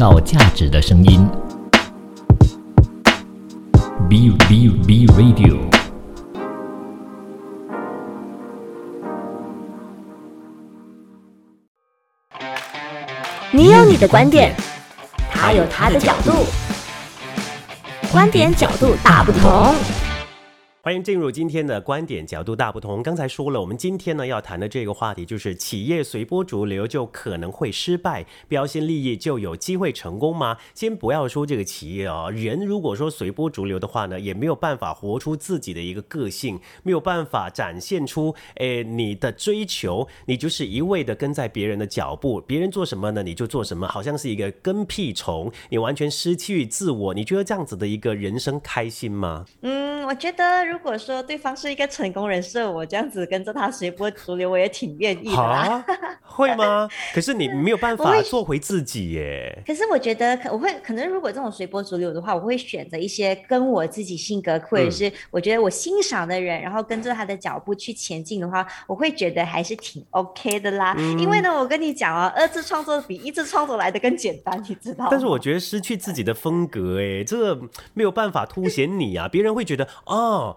造价值的声音。B B B Radio。你有你的观点，他有他的角度，观点角度大不同。欢迎进入今天的观点角度大不同。刚才说了，我们今天呢要谈的这个话题就是企业随波逐流就可能会失败，标新立异就有机会成功吗？先不要说这个企业哦，人如果说随波逐流的话呢，也没有办法活出自己的一个个性，没有办法展现出诶你的追求，你就是一味的跟在别人的脚步，别人做什么呢你就做什么，好像是一个跟屁虫，你完全失去自我。你觉得这样子的一个人生开心吗？嗯，我觉得。如果说对方是一个成功人士，我这样子跟着他随波逐流，我也挺愿意的。会吗？可是你没有办法做回自己耶。可是我觉得，我会可能如果这种随波逐流的话，我会选择一些跟我自己性格或者是我觉得我欣赏的人，然后跟着他的脚步去前进的话，我会觉得还是挺 OK 的啦。因为呢，我跟你讲啊，二次创作比一次创作来的更简单，你知道。但是我觉得失去自己的风格，哎，这没有办法凸显你啊，别人会觉得哦。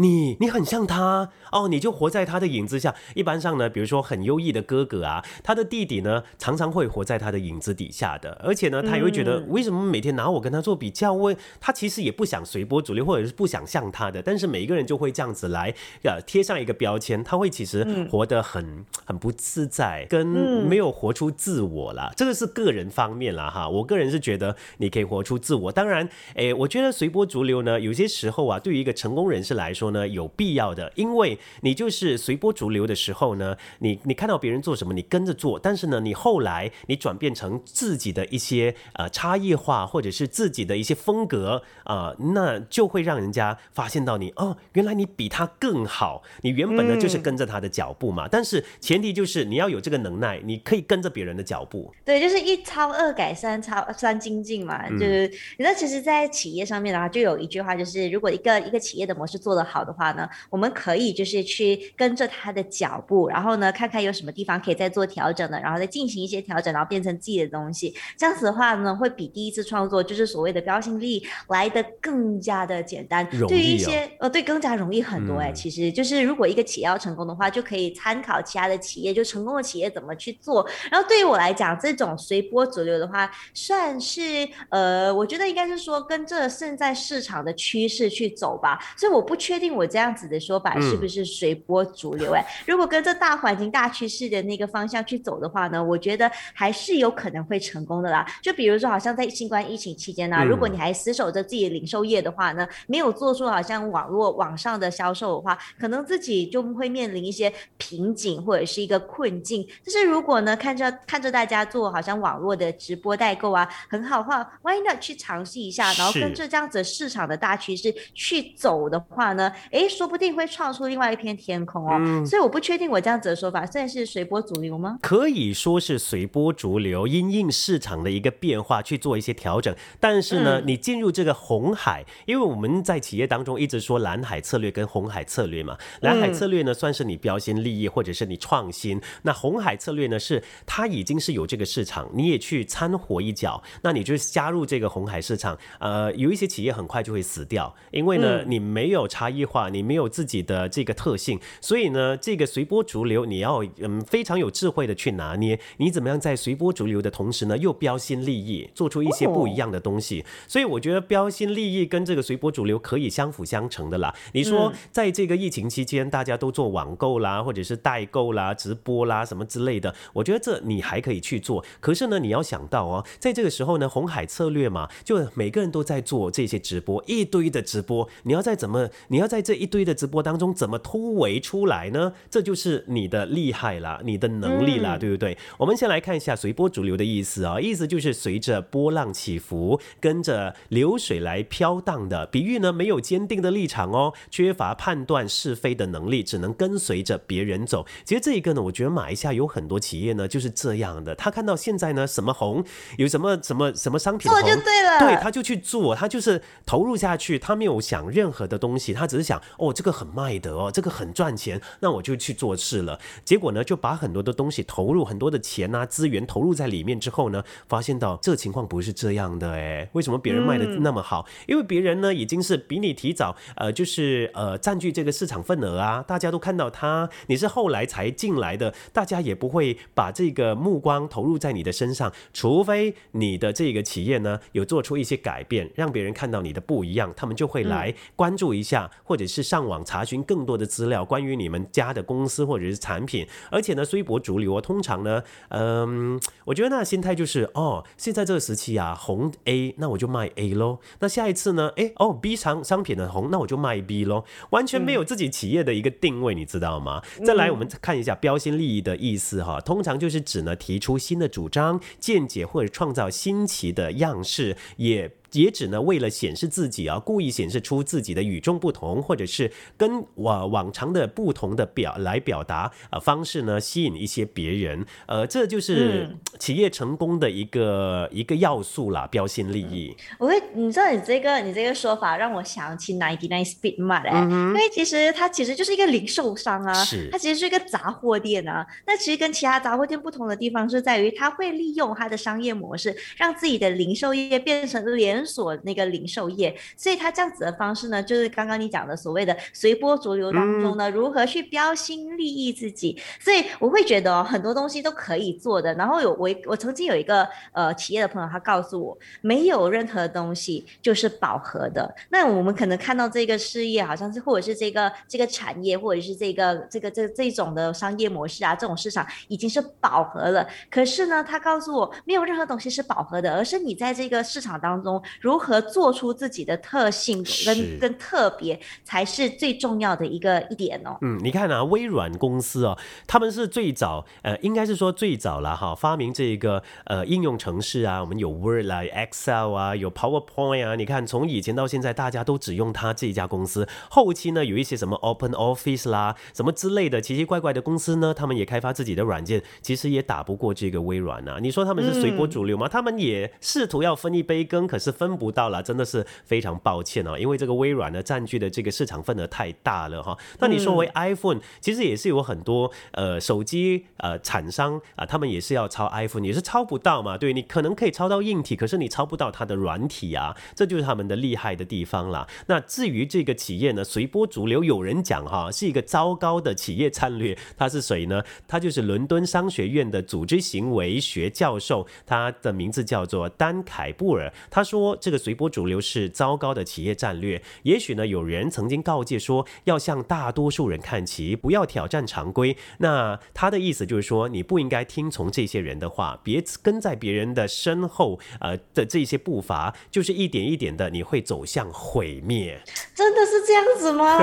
你你很像他哦，你就活在他的影子下。一般上呢，比如说很优异的哥哥啊，他的弟弟呢，常常会活在他的影子底下的。而且呢，他也会觉得为什么每天拿我跟他做比较？问他其实也不想随波逐流，或者是不想像他的。但是每一个人就会这样子来呃贴上一个标签，他会其实活得很很不自在，跟没有活出自我啦。这个是个人方面啦哈。我个人是觉得你可以活出自我。当然，诶，我觉得随波逐流呢，有些时候啊，对于一个成功人士来说。呢有必要的，因为你就是随波逐流的时候呢，你你看到别人做什么，你跟着做，但是呢，你后来你转变成自己的一些呃差异化，或者是自己的一些风格啊，那就会让人家发现到你哦，原来你比他更好。你原本呢就是跟着他的脚步嘛，但是前提就是你要有这个能耐，你可以跟着别人的脚步。对，就是一超二改三超三精进嘛，就是你知道，其实，在企业上面的话，就有一句话，就是如果一个一个企业的模式做得好。的话呢，我们可以就是去跟着他的脚步，然后呢，看看有什么地方可以再做调整的，然后再进行一些调整，然后变成自己的东西。这样子的话呢，会比第一次创作就是所谓的标新立异来的更加的简单。对于一些呃，对，更加容易很多哎。其实就是如果一个企业要成功的话，就可以参考其他的企业，就成功的企业怎么去做。然后对于我来讲，这种随波逐流的话，算是呃，我觉得应该是说跟着现在市场的趋势去走吧。所以我不确定。我这样子的说法是不是随波逐流？哎，如果跟着大环境、大趋势的那个方向去走的话呢，我觉得还是有可能会成功的啦。就比如说，好像在新冠疫情期间呢，如果你还死守着自己的零售业的话呢，没有做出好像网络网上的销售的话，可能自己就会面临一些瓶颈或者是一个困境。但是如果呢，看着看着大家做好像网络的直播代购啊，很好的话，Why not 去尝试一下，然后跟着这样子市场的大趋势去走的话呢？哎，说不定会创出另外一片天空哦。所以我不确定我这样子的说法算是随波逐流吗？可以说是随波逐流，因应市场的一个变化去做一些调整。但是呢，你进入这个红海，因为我们在企业当中一直说蓝海策略跟红海策略嘛。蓝海策略呢，算是你标新立异或者是你创新。那红海策略呢，是它已经是有这个市场，你也去掺和一脚，那你就加入这个红海市场。呃，有一些企业很快就会死掉，因为呢，你没有差异。话你没有自己的这个特性，所以呢，这个随波逐流，你要嗯非常有智慧的去拿捏，你怎么样在随波逐流的同时呢，又标新立异，做出一些不一样的东西。所以我觉得标新立异跟这个随波逐流可以相辅相成的啦。你说在这个疫情期间，大家都做网购啦，或者是代购啦、直播啦什么之类的，我觉得这你还可以去做。可是呢，你要想到哦，在这个时候呢，红海策略嘛，就每个人都在做这些直播，一堆的直播，你要再怎么，你要在这一堆的直播当中怎么突围出来呢？这就是你的厉害啦，你的能力啦，对不对？我们先来看一下随波逐流的意思啊，意思就是随着波浪起伏，跟着流水来飘荡的。比喻呢，没有坚定的立场哦，缺乏判断是非的能力，只能跟随着别人走。其实这一个呢，我觉得马来西亚有很多企业呢就是这样的，他看到现在呢什么红，有什么什么什么商品做就对了，对，他就去做，他就是投入下去，他没有想任何的东西，他只是。想哦这个很卖得哦，这个很赚钱，那我就去做事了。结果呢，就把很多的东西投入很多的钱啊资源投入在里面之后呢，发现到这情况不是这样的哎，为什么别人卖的那么好？因为别人呢已经是比你提早呃就是呃占据这个市场份额啊，大家都看到他，你是后来才进来的，大家也不会把这个目光投入在你的身上，除非你的这个企业呢有做出一些改变，让别人看到你的不一样，他们就会来关注一下，或者是上网查询更多的资料关于你们家的公司或者是产品。而且呢，随波逐流，通常呢，嗯，我觉得那心态就是哦，现在这个时期啊，红 A，那我就卖 A 喽。那下一次呢，哎哦，B 商商品的红，那我就卖 B 喽。完全没有自己企业的一个定位，你知道吗？再来，我们看一下标新立异的意思哈，通常就是指呢提出新的主张、见解或者创造新奇的样式，也。也只呢，为了显示自己啊，故意显示出自己的与众不同，或者是跟往往常的不同的表来表达啊方式呢，吸引一些别人，呃，这就是企业成功的一个一个要素啦，标新立异。我会，你知道你这个你这个说法让我想起 Ninety Nine Speed Mart 哎，因为其实它其实就是一个零售商啊，是它其实是一个杂货店啊。那其实跟其他杂货店不同的地方是在于，它会利用它的商业模式，让自己的零售业变成连。连锁那个零售业，所以他这样子的方式呢，就是刚刚你讲的所谓的随波逐流当中呢，如何去标新立异自己。所以我会觉得哦，很多东西都可以做的。然后有我我曾经有一个呃企业的朋友，他告诉我，没有任何东西就是饱和的。那我们可能看到这个事业，好像是或者是这个这个产业，或者是这个这个这这种的商业模式啊，这种市场已经是饱和了。可是呢，他告诉我，没有任何东西是饱和的，而是你在这个市场当中。如何做出自己的特性跟跟特别，才是最重要的一个一点哦。嗯，你看啊，微软公司哦，他们是最早，呃，应该是说最早了哈，发明这个呃应用程式啊，我们有 Word 啦、Excel 啊，有 PowerPoint 啊。你看从以前到现在，大家都只用它这一家公司。后期呢，有一些什么 Open Office 啦，什么之类的奇奇怪怪的公司呢，他们也开发自己的软件，其实也打不过这个微软啊。你说他们是随波逐流吗？他们也试图要分一杯羹，可是。分不到了，真的是非常抱歉哦，因为这个微软呢占据的这个市场份额太大了哈。那你说为 iPhone，其实也是有很多呃手机呃厂商啊，他们也是要抄 iPhone，也是抄不到嘛。对你可能可以抄到硬体，可是你抄不到它的软体啊，这就是他们的厉害的地方啦。那至于这个企业呢，随波逐流，有人讲哈是一个糟糕的企业战略，他是谁呢？他就是伦敦商学院的组织行为学教授，他的名字叫做丹凯布尔，他说。这个随波逐流是糟糕的企业战略。也许呢，有人曾经告诫说，要向大多数人看齐，不要挑战常规。那他的意思就是说，你不应该听从这些人的话，别跟在别人的身后，呃的这些步伐，就是一点一点的，你会走向毁灭。真的是这样子吗？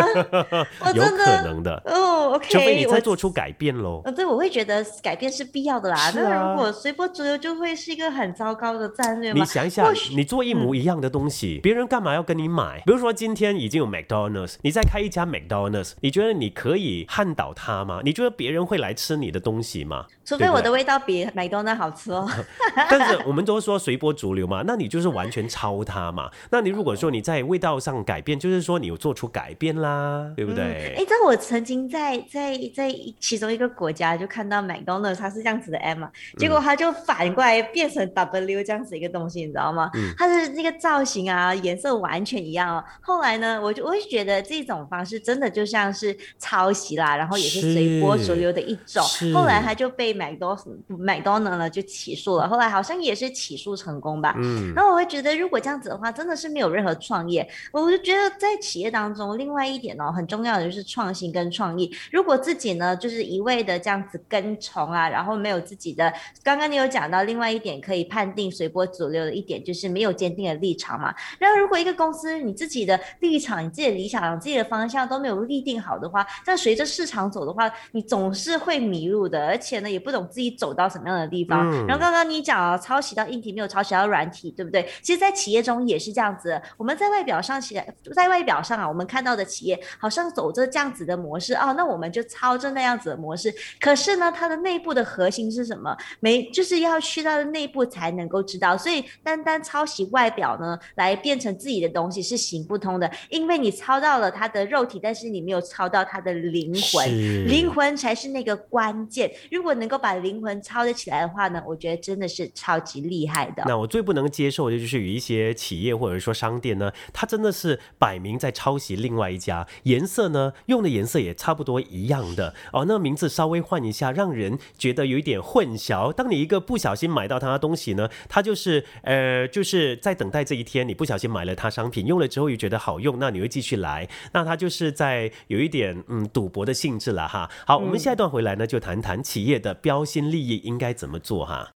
有可能的哦。OK，除非你再做出改变喽。呃，对，我会觉得改变是必要的啦。那如果随波逐流，就会是一个很糟糕的战略。你想一想，你做一。模一样的东西，别人干嘛要跟你买？比如说今天已经有 McDonald's，你再开一家 McDonald's，你觉得你可以撼倒它吗？你觉得别人会来吃你的东西吗？除非我的味道比 McDonald's 好吃哦。但是我们都说随波逐流嘛，那你就是完全抄它嘛。那你如果说你在味道上改变，就是说你有做出改变啦，对不对？哎，这我曾经在在在其中一个国家就看到 McDonald's，它是这样子的 M 嘛，结果它就反过来变成 W 这样子一个东西，你知道吗？它是。那个造型啊，颜色完全一样哦。后来呢，我就我会觉得这种方式真的就像是抄袭啦，然后也是随波逐流的一种。后来他就被麦当麦当劳呢就起诉了，后来好像也是起诉成功吧。嗯。然后我会觉得，如果这样子的话，真的是没有任何创业。我就觉得在企业当中，另外一点哦，很重要的就是创新跟创意。如果自己呢，就是一味的这样子跟从啊，然后没有自己的，刚刚你有讲到另外一点可以判定随波逐流的一点，就是没有坚定。的立场嘛，然后如果一个公司你自己的立场、你自己的理想、你自己的方向都没有立定好的话，那随着市场走的话，你总是会迷路的，而且呢也不懂自己走到什么样的地方。然后刚刚你讲啊，抄袭到硬体没有抄袭到软体，对不对？其实，在企业中也是这样子。我们在外表上起来，在外表上啊，我们看到的企业好像走着这样子的模式哦，那我们就抄着那样子的模式。可是呢，它的内部的核心是什么？没就是要去到内部才能够知道。所以单单抄袭外。外表呢来变成自己的东西是行不通的，因为你操到了他的肉体，但是你没有操到他的灵魂，灵魂才是那个关键。如果能够把灵魂操得起来的话呢，我觉得真的是超级厉害的。那我最不能接受的就是有一些企业或者说商店呢，它真的是摆明在抄袭另外一家，颜色呢用的颜色也差不多一样的哦，那名字稍微换一下，让人觉得有一点混淆。当你一个不小心买到他的东西呢，他就是呃就是在等待这一天，你不小心买了它商品，用了之后又觉得好用，那你会继续来，那它就是在有一点嗯赌博的性质了哈。好，我们下一段回来呢，就谈谈企业的标新立异应该怎么做哈。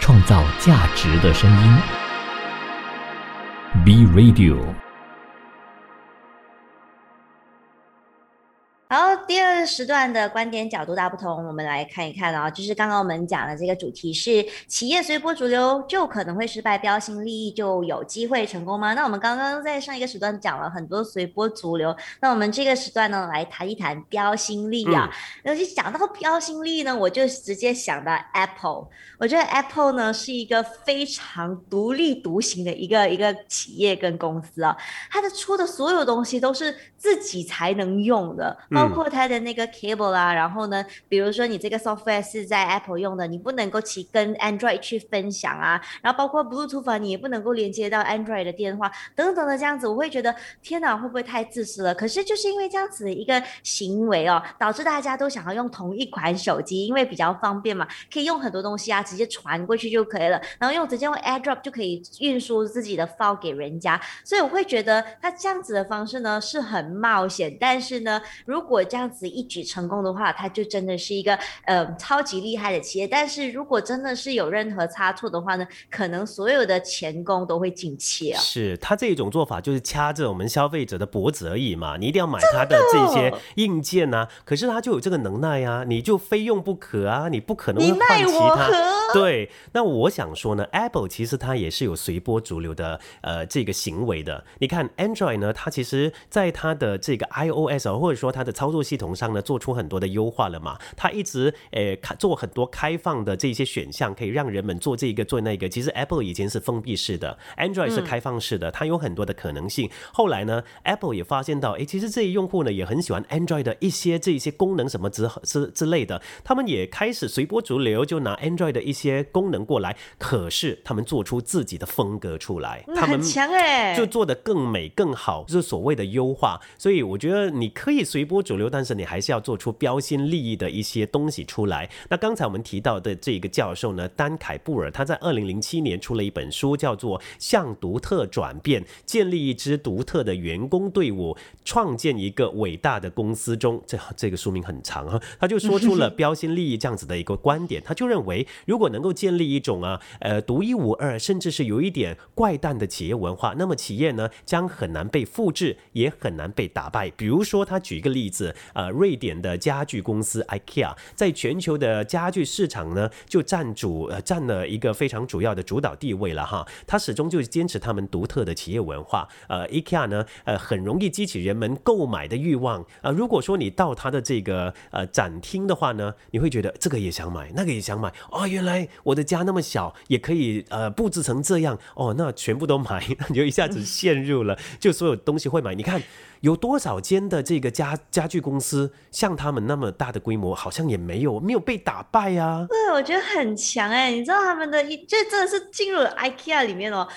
创造价值的声音。B Radio。第二时段的观点角度大不同，我们来看一看啊，就是刚刚我们讲的这个主题是企业随波逐流就可能会失败，标新立异就有机会成功吗？那我们刚刚在上一个时段讲了很多随波逐流，那我们这个时段呢来谈一谈标新立异啊。尤其讲到标新立异呢，我就直接想到 Apple。我觉得 Apple 呢是一个非常独立独行的一个一个企业跟公司啊，它的出的所有东西都是自己才能用的。包括它的那个 cable 啦，然后呢，比如说你这个 software 是在 Apple 用的，你不能够去跟 Android 去分享啊，然后包括 Bluetooth 啊，你也不能够连接到 Android 的电话等等的这样子，我会觉得天哪，会不会太自私了？可是就是因为这样子的一个行为哦，导致大家都想要用同一款手机，因为比较方便嘛，可以用很多东西啊，直接传过去就可以了，然后用直接用 AirDrop 就可以运输自己的 file 给人家，所以我会觉得他这样子的方式呢是很冒险，但是呢，如果这样子一举成功的话，它就真的是一个呃超级厉害的企业。但是如果真的是有任何差错的话呢，可能所有的前工都会进气啊。是他这种做法就是掐着我们消费者的脖子而已嘛，你一定要买他的这些硬件啊。可是他就有这个能耐啊，你就非用不可啊，你不可能会换奈其他。对，那我想说呢，Apple 其实它也是有随波逐流的呃这个行为的。你看 Android 呢，它其实在它的这个 iOS 啊或者说它的操作系统上呢，做出很多的优化了嘛。它一直诶开做很多开放的这些选项，可以让人们做这个做那个。其实 Apple 以前是封闭式的，Android 是开放式的，它有很多的可能性。后来呢，Apple 也发现到，哎，其实这些用户呢也很喜欢 Android 的一些这些功能什么之之之类的，他们也开始随波逐流，就拿 Android 的一些功能过来。可是他们做出自己的风格出来，他们很强哎、就做的更美更好，就是所谓的优化。所以我觉得你可以随波逐流，但是你还是要做出标新立异的一些东西出来。那刚才我们提到的这个教授呢，丹凯布尔，他在二零零七年出了一本书，叫做《向独特转变：建立一支独特的员工队伍，创建一个伟大的公司》中，这这个书名很长哈，他就说出了 标新立异这样子的一个观点。他就认为，如果能够建立一种啊呃独一无二，甚至是有一点怪诞的企业文化，那么企业呢将很难被复制，也很难被打败。比如说，他举一个例子，呃，瑞典的家具公司 IKEA 在全球的家具市场呢就占主呃占了一个非常主要的主导地位了哈。他始终就是坚持他们独特的企业文化。呃，IKEA 呢呃很容易激起人们购买的欲望啊、呃。如果说你到他的这个呃展厅的话呢，你会觉得这个也想买，那个也想买哦，原来我的家那么小，也可以呃布置成这样哦，那全部都买，那你就一下子陷入了，就所有东西会买。你看有多少间的这个家家具公司，像他们那么大的规模，好像也没有没有被打败、啊。对，我觉得很强哎、你知道他们的一，这真的是进入了 IKEA 里面哦。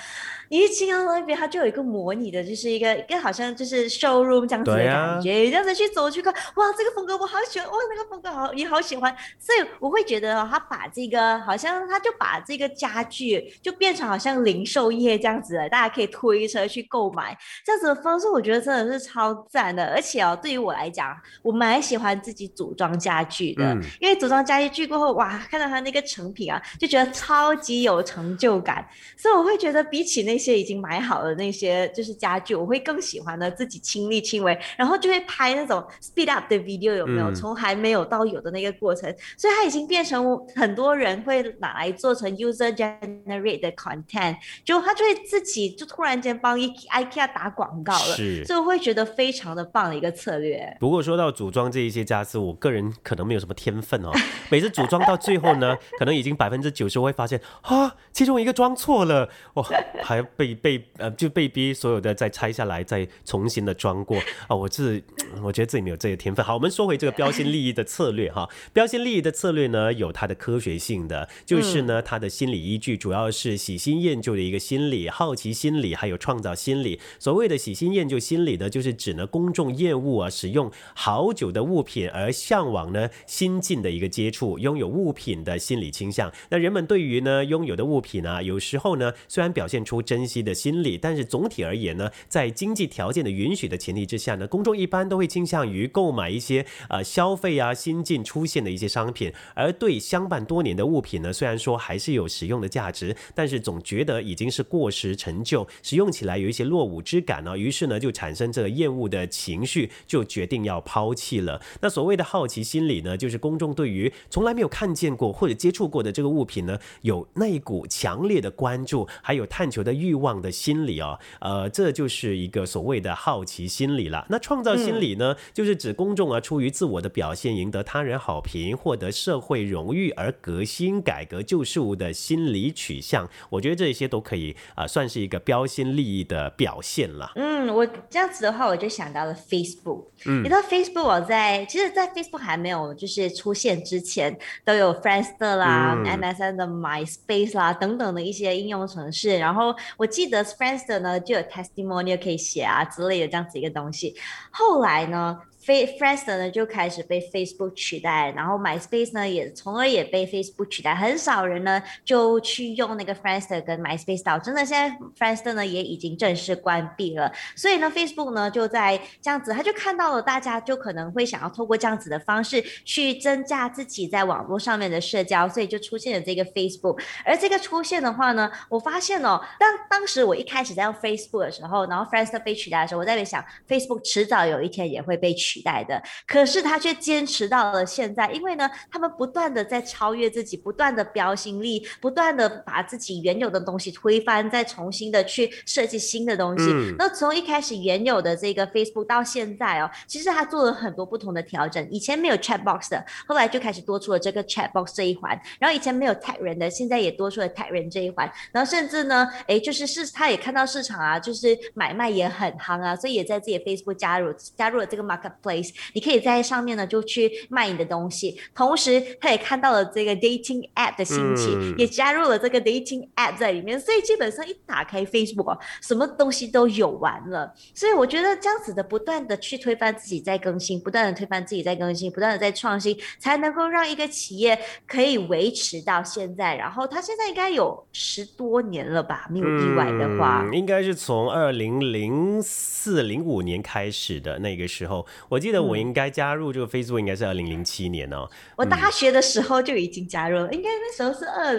你一进到那边，它就有一个模拟的，就是一个一个好像就是 showroom 这样子的感觉，这样子去走去看，哇，这个风格我好喜欢，哇，那个风格好也好喜欢，所以我会觉得哦，他把这个好像他就把这个家具就变成好像零售业这样子了，大家可以推车去购买，这样子的方式，我觉得真的是超赞的。而且哦，对于我来讲，我蛮喜欢自己组装家具的，嗯因为组装家具过后，哇，看到它那个成品啊，就觉得超级有成就感。所以我会觉得比起那那些已经买好的那些就是家具，我会更喜欢的自己亲力亲为，然后就会拍那种 speed up 的 video 有没有？从还没有到有的那个过程，所以它已经变成很多人会拿来做成 user generate 的 content，就他就会自己就突然间帮 IKEA 打广告了，所以我会觉得非常的棒的一个策略。不过说到组装这一些家私，我个人可能没有什么天分哦，每次组装到最后呢，可能已经百分之九十会发现啊，其中一个装错了，哇，还被被呃就被逼所有的再拆下来，再重新的装过啊，我自我觉得自己没有这个天分。好，我们说回这个标新立异的策略哈，标新立异的策略呢，有它的科学性的，就是呢，它的心理依据主要是喜新厌旧的一个心理、好奇心理，还有创造心理。所谓的喜新厌旧心理呢，就是指呢公众厌恶啊使用好久的物品而向往呢新进的一个接触，拥有物品的心理倾向。那人们对于呢拥有的物品啊，有时候呢虽然表现出珍惜的心理，但是总体而言呢，在经济条件的允许的前提之下呢，公众一般都会倾向于购买一些呃消费啊新进出现的一些商品，而对相伴多年的物品呢，虽然说还是有使用的价值，但是总觉得已经是过时陈旧，使用起来有一些落伍之感呢，于是呢就产生这个厌恶的情绪，就决定要抛弃了。那所谓的好奇心理呢，就是公众对于从来没有看见过或者接触过的这个物品呢，有那一股强烈的关注，还有探求的欲望的心理哦，呃，这就是一个所谓的好奇心理了。那创造心理呢，就是指公众啊出于自我的表现，赢得他人好评，获得社会荣誉而革新改革旧事物的心理取向。我觉得这些都可以啊，算是一个标新立异的表现了。嗯，我这样子的话，我就想到了 Facebook。嗯，你知道 Facebook 我在，其实，在 Facebook 还没有就是出现之前，都有 Friendster 啦、MSN 的 MySpace 啦等等的一些应用程式。然后我记得 Friendster 呢就有 Testimonial 可以写啊之类的这样子一个东西。后来呢，Fe Friendster 呢就开始被 Facebook 取代，然后 MySpace 呢也从而也被 Facebook 取代，很少人呢就去用那个 Friendster 跟 MySpace 到，真的现在 Friendster 呢也已经正式关闭了，所以呢 Facebook 呢就在这样子，他就看到了大家就可能会想要透过这样子的方式去增加自己在网络上面的社交，所以就出现了这个 Facebook。而这个出现的话呢，我发现哦，当当时我一开始在用 Facebook 的时候，然后 Friendster 被取代的时候，我在想 Facebook 迟早有一天也会被取。代的，可是他却坚持到了现在，因为呢，他们不断的在超越自己，不断的标新立，不断的把自己原有的东西推翻，再重新的去设计新的东西。那从一开始原有的这个 Facebook 到现在哦，其实他做了很多不同的调整。以前没有 Chat Box 的，后来就开始多出了这个 Chat Box 这一环。然后以前没有 Tag 人的，现在也多出了 Tag 人这一环。然后甚至呢，哎，就是市他也看到市场啊，就是买卖也很夯啊，所以也在自己的 Facebook 加入加入了这个 Market。place，你可以在上面呢就去卖你的东西，同时他也看到了这个 dating app 的兴起，也加入了这个 dating app 在里面，所以基本上一打开 Facebook，什么东西都有完了。所以我觉得这样子的不断的去推翻自己在更新，不断的推翻自己在更新，不断的在创新，才能够让一个企业可以维持到现在。然后他现在应该有十多年了吧，没有意外的话，应该是从二零零四零五年开始的那个时候，我。记得我应该加入这个 Facebook 应该是二零零七年哦。我大学的时候就已经加入了，应该那时候是二，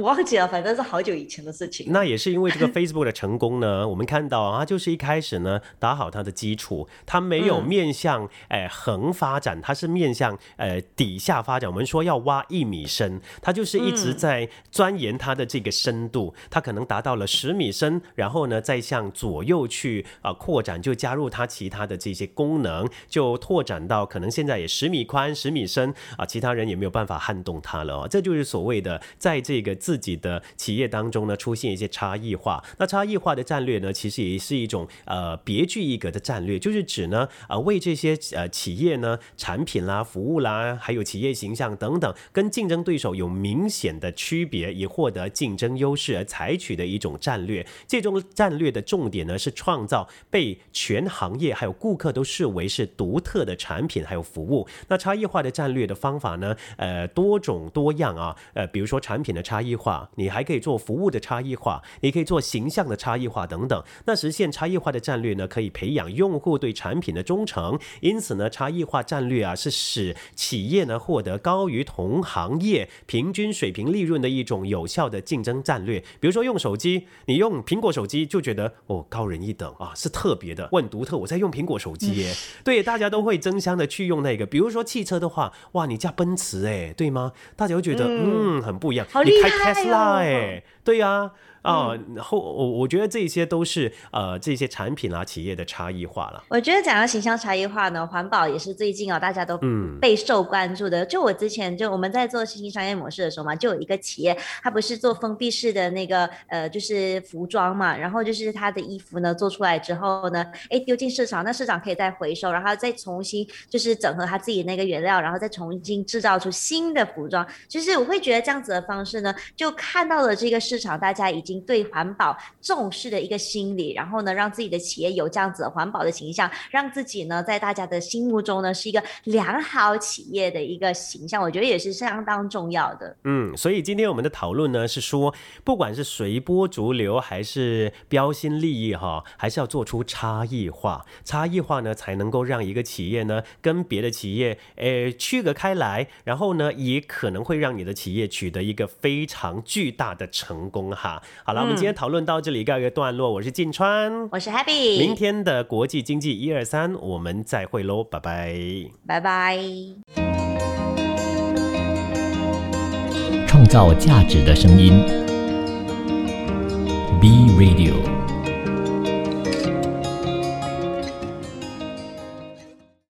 我忘记了，反正是好久以前的事情。那也是因为这个 Facebook 的成功呢，我们看到啊，它就是一开始呢打好它的基础，它没有面向哎横发展，它是面向呃底下发展。我们说要挖一米深，它就是一直在钻研它的这个深度，它可能达到了十米深，然后呢再向左右去啊扩展，就加入它其他的这些功能。就拓展到可能现在也十米宽、十米深啊，其他人也没有办法撼动它了哦。这就是所谓的在这个自己的企业当中呢，出现一些差异化。那差异化的战略呢，其实也是一种呃别具一格的战略，就是指呢呃为这些呃企业呢产品啦、服务啦，还有企业形象等等，跟竞争对手有明显的区别，以获得竞争优势而采取的一种战略。这种战略的重点呢，是创造被全行业还有顾客都视为是。独特的产品还有服务，那差异化的战略的方法呢？呃，多种多样啊。呃，比如说产品的差异化，你还可以做服务的差异化，你可以做形象的差异化等等。那实现差异化的战略呢，可以培养用户对产品的忠诚。因此呢，差异化战略啊，是使企业呢获得高于同行业平均水平利润的一种有效的竞争战略。比如说用手机你用苹果手机就觉得哦高人一等啊，是特别的，我很独特，我在用苹果手机耶。对，大家都会争相的去用那个。比如说汽车的话，哇，你驾奔驰哎，对吗？大家会觉得嗯很不一样。你开 Tesla 哎，对呀。后我我觉得这些都是呃这些产品啊企业的差异化了。我觉得讲到形象差异化呢，环保也是最近哦大家都备受关注的。就我之前就我们在做新兴商业模式的时候嘛，就有一个企业，它不是做封闭式的那个呃就是服装嘛，然后就是它的衣服呢做出来之后呢，哎丢进市场，那市场可以再回收，然后再重新就是整合它自己那个原料，然后再重新制造出新的服装。就是我会觉得这样子的方式呢，就看到了这个市场大家已经。对环保重视的一个心理，然后呢，让自己的企业有这样子环保的形象，让自己呢在大家的心目中呢是一个良好企业的一个形象，我觉得也是相当重要的。嗯，所以今天我们的讨论呢是说，不管是随波逐流还是标新立异哈，还是要做出差异化，差异化呢才能够让一个企业呢跟别的企业诶区隔开来，然后呢也可能会让你的企业取得一个非常巨大的成功哈。好了，我们今天讨论到这里告一个段落。我是晋川，我是 Happy。明天的国际经济一二三，我们再会喽，拜拜，拜拜。创造价值的声音，B Radio。